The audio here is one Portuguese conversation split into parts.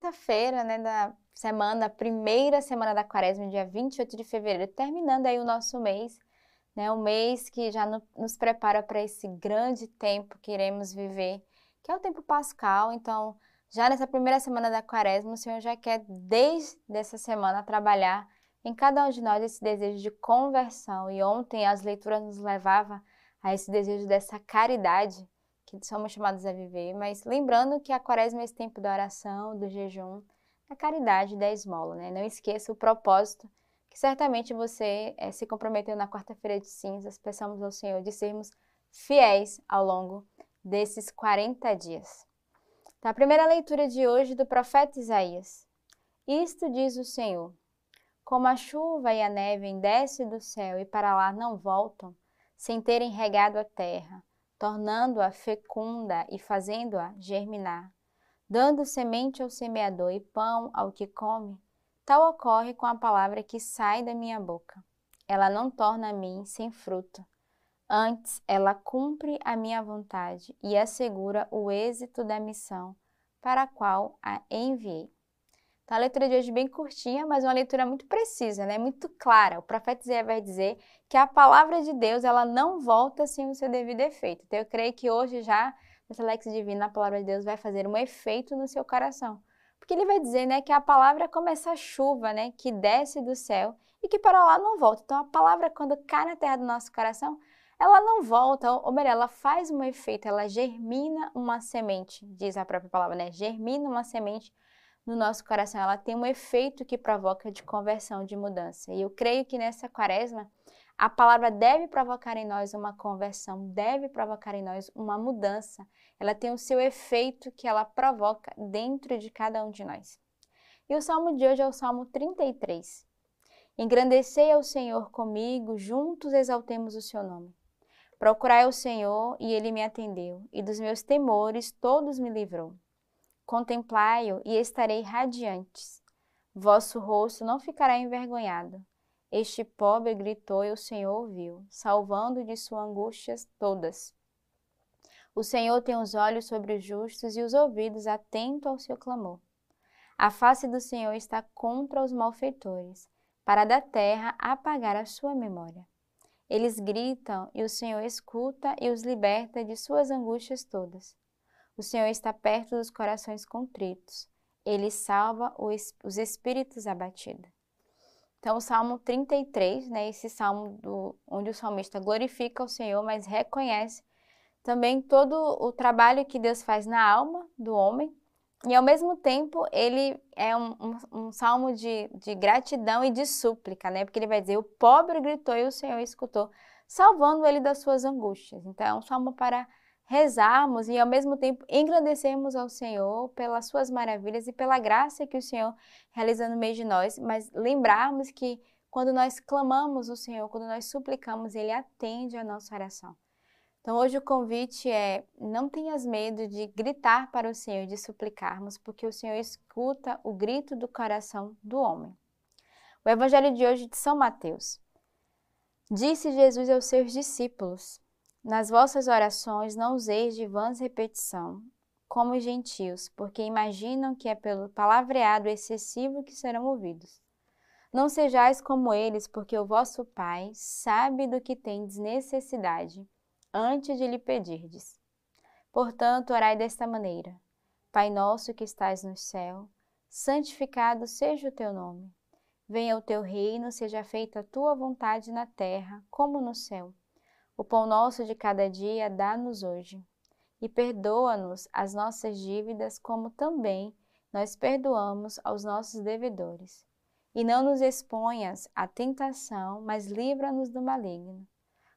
quinta-feira, né, da semana, primeira semana da quaresma, dia 28 de fevereiro, terminando aí o nosso mês, né, o mês que já no, nos prepara para esse grande tempo que iremos viver, que é o tempo pascal, então, já nessa primeira semana da quaresma, o Senhor já quer, desde essa semana, trabalhar em cada um de nós esse desejo de conversão, e ontem as leituras nos levavam a esse desejo dessa caridade, que somos chamados a viver, mas lembrando que a quaresma é esse tempo da oração, do jejum, da caridade, da esmola, né? Não esqueça o propósito que certamente você é, se comprometeu na quarta-feira de cinzas, peçamos ao Senhor de sermos fiéis ao longo desses 40 dias. Então, a primeira leitura de hoje do profeta Isaías. Isto diz o Senhor: Como a chuva e a neve descem do céu e para lá não voltam, sem terem regado a terra, tornando-a fecunda e fazendo-a germinar, dando semente ao semeador e pão ao que come, tal ocorre com a palavra que sai da minha boca. Ela não torna a mim sem fruto. Antes, ela cumpre a minha vontade e assegura o êxito da missão para a qual a enviei. Então, a leitura de hoje é bem curtinha, mas uma leitura muito precisa, né? muito clara. O profeta Isaías vai dizer que a palavra de Deus ela não volta sem o seu devido efeito. Então, eu creio que hoje já, nessa Lex Divina, a palavra de Deus vai fazer um efeito no seu coração. Porque ele vai dizer né, que a palavra é como essa chuva né, que desce do céu e que para lá não volta. Então, a palavra, quando cai na terra do nosso coração, ela não volta, ou melhor, ela faz um efeito, ela germina uma semente, diz a própria palavra, né? Germina uma semente no nosso coração, ela tem um efeito que provoca de conversão, de mudança. E eu creio que nessa quaresma, a palavra deve provocar em nós uma conversão, deve provocar em nós uma mudança. Ela tem o seu efeito que ela provoca dentro de cada um de nós. E o salmo de hoje é o salmo 33. Engrandecei ao Senhor comigo, juntos exaltemos o seu nome. Procurai o Senhor e ele me atendeu, e dos meus temores todos me livrou. Contemplai-o e estarei radiantes. Vosso rosto não ficará envergonhado. Este pobre gritou e o Senhor ouviu, salvando de suas angústias todas. O Senhor tem os olhos sobre os justos e os ouvidos atentos ao seu clamor. A face do Senhor está contra os malfeitores, para da terra apagar a sua memória. Eles gritam e o Senhor escuta e os liberta de suas angústias todas. O Senhor está perto dos corações contritos. Ele salva os espíritos abatidos. Então, o Salmo 33, né, esse salmo do, onde o salmista glorifica o Senhor, mas reconhece também todo o trabalho que Deus faz na alma do homem. E, ao mesmo tempo, ele é um, um, um salmo de, de gratidão e de súplica, né? Porque ele vai dizer: O pobre gritou e o Senhor escutou, salvando ele das suas angústias. Então, é um salmo para rezarmos e ao mesmo tempo engrandecermos ao Senhor pelas suas maravilhas e pela graça que o Senhor realiza no meio de nós, mas lembrarmos que quando nós clamamos o Senhor, quando nós suplicamos, Ele atende a nossa oração. Então hoje o convite é não tenhas medo de gritar para o Senhor, de suplicarmos, porque o Senhor escuta o grito do coração do homem. O Evangelho de hoje de São Mateus. Disse Jesus aos seus discípulos: nas vossas orações não useis de vãs repetição, como os gentios, porque imaginam que é pelo palavreado excessivo que serão ouvidos. Não sejais como eles, porque o vosso Pai sabe do que tendes necessidade, antes de lhe pedirdes. Portanto, orai desta maneira: Pai nosso que estais no céu, santificado seja o teu nome. Venha o teu reino, seja feita a tua vontade na terra, como no céu. O pão nosso de cada dia dá-nos hoje. E perdoa-nos as nossas dívidas, como também nós perdoamos aos nossos devedores. E não nos exponhas à tentação, mas livra-nos do maligno.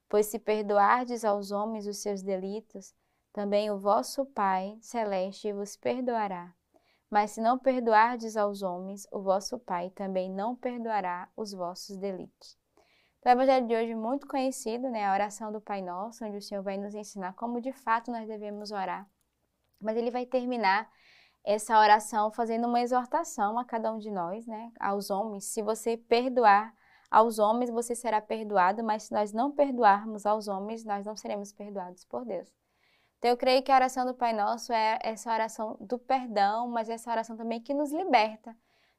Pois se perdoardes aos homens os seus delitos, também o vosso Pai celeste vos perdoará. Mas se não perdoardes aos homens, o vosso Pai também não perdoará os vossos delitos. O Evangelho de hoje muito conhecido, né? A oração do Pai Nosso, onde o Senhor vai nos ensinar como de fato nós devemos orar. Mas ele vai terminar essa oração fazendo uma exortação a cada um de nós, né? Aos homens. Se você perdoar aos homens, você será perdoado, mas se nós não perdoarmos aos homens, nós não seremos perdoados por Deus. Então, eu creio que a oração do Pai Nosso é essa oração do perdão, mas essa oração também que nos liberta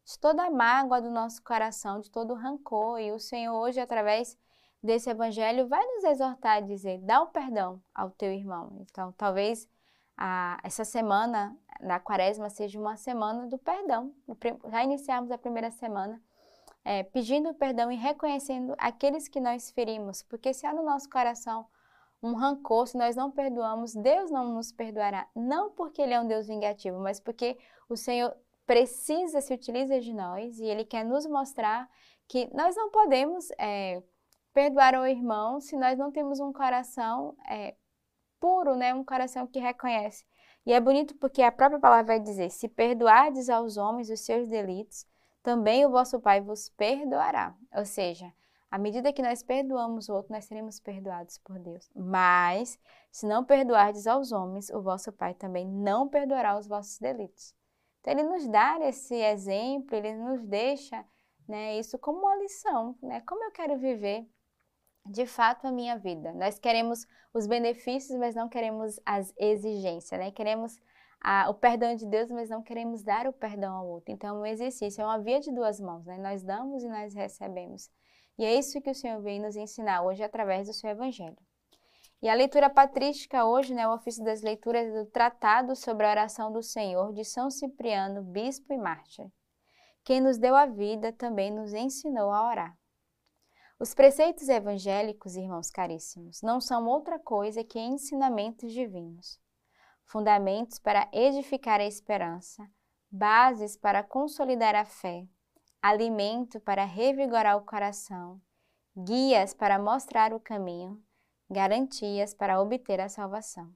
de toda a mágoa do nosso coração, de todo o rancor. E o Senhor, hoje, através desse evangelho, vai nos exortar a dizer: dá o perdão ao teu irmão. Então, talvez a, essa semana da quaresma seja uma semana do perdão. Já iniciamos a primeira semana é, pedindo perdão e reconhecendo aqueles que nós ferimos, porque se há no nosso coração um rancor, se nós não perdoamos, Deus não nos perdoará. Não porque Ele é um Deus vingativo, mas porque o Senhor precisa, se utiliza de nós e Ele quer nos mostrar que nós não podemos é, perdoar o irmão se nós não temos um coração é, puro, né? um coração que reconhece. E é bonito porque a própria palavra vai dizer: se perdoardes aos homens os seus delitos, também o vosso Pai vos perdoará. Ou seja, à medida que nós perdoamos o outro, nós seremos perdoados por Deus. Mas, se não perdoardes aos homens, o vosso Pai também não perdoará os vossos delitos. Então, ele nos dá esse exemplo, ele nos deixa né, isso como uma lição, né? Como eu quero viver de fato a minha vida. Nós queremos os benefícios, mas não queremos as exigências, né? Queremos a, o perdão de Deus, mas não queremos dar o perdão ao outro. Então, é um exercício, é uma via de duas mãos, né? Nós damos e nós recebemos. E é isso que o Senhor vem nos ensinar hoje através do seu Evangelho. E a leitura patrística hoje, né, o ofício das leituras do Tratado sobre a Oração do Senhor de São Cipriano, bispo e mártir. Quem nos deu a vida também nos ensinou a orar. Os preceitos evangélicos, irmãos caríssimos, não são outra coisa que ensinamentos divinos, fundamentos para edificar a esperança, bases para consolidar a fé, alimento para revigorar o coração, guias para mostrar o caminho, garantias para obter a salvação.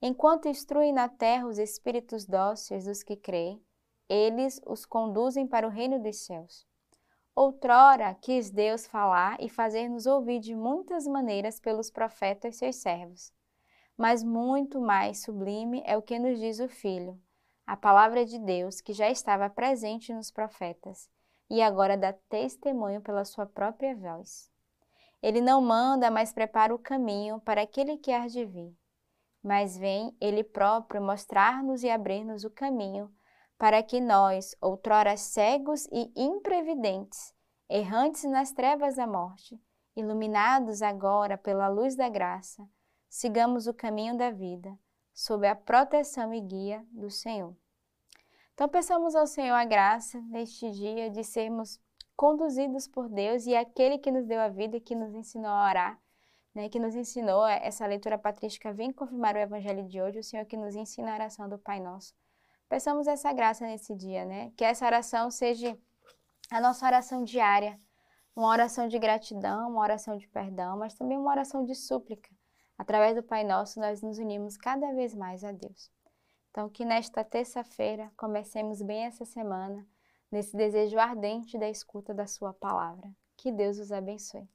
Enquanto instrui na terra os espíritos dóceis dos que creem, eles os conduzem para o reino dos céus. Outrora quis Deus falar e fazer-nos ouvir de muitas maneiras pelos profetas seus servos. Mas muito mais sublime é o que nos diz o Filho, a palavra de Deus que já estava presente nos profetas e agora dá testemunho pela sua própria voz. Ele não manda, mas prepara o caminho para aquele que há de vir. Mas vem ele próprio mostrar-nos e abrir-nos o caminho para que nós, outrora cegos e imprevidentes, errantes nas trevas da morte, iluminados agora pela luz da graça, sigamos o caminho da vida, sob a proteção e guia do Senhor. Então, peçamos ao Senhor a graça neste dia de sermos conduzidos por Deus e aquele que nos deu a vida, que nos ensinou a orar, né, que nos ensinou essa leitura patrística, vem confirmar o evangelho de hoje, o Senhor que nos ensina a oração do Pai Nosso. Peçamos essa graça nesse dia, né? Que essa oração seja a nossa oração diária, uma oração de gratidão, uma oração de perdão, mas também uma oração de súplica. Através do Pai Nosso, nós nos unimos cada vez mais a Deus. Então, que nesta terça-feira comecemos bem essa semana, nesse desejo ardente da escuta da Sua palavra. Que Deus os abençoe.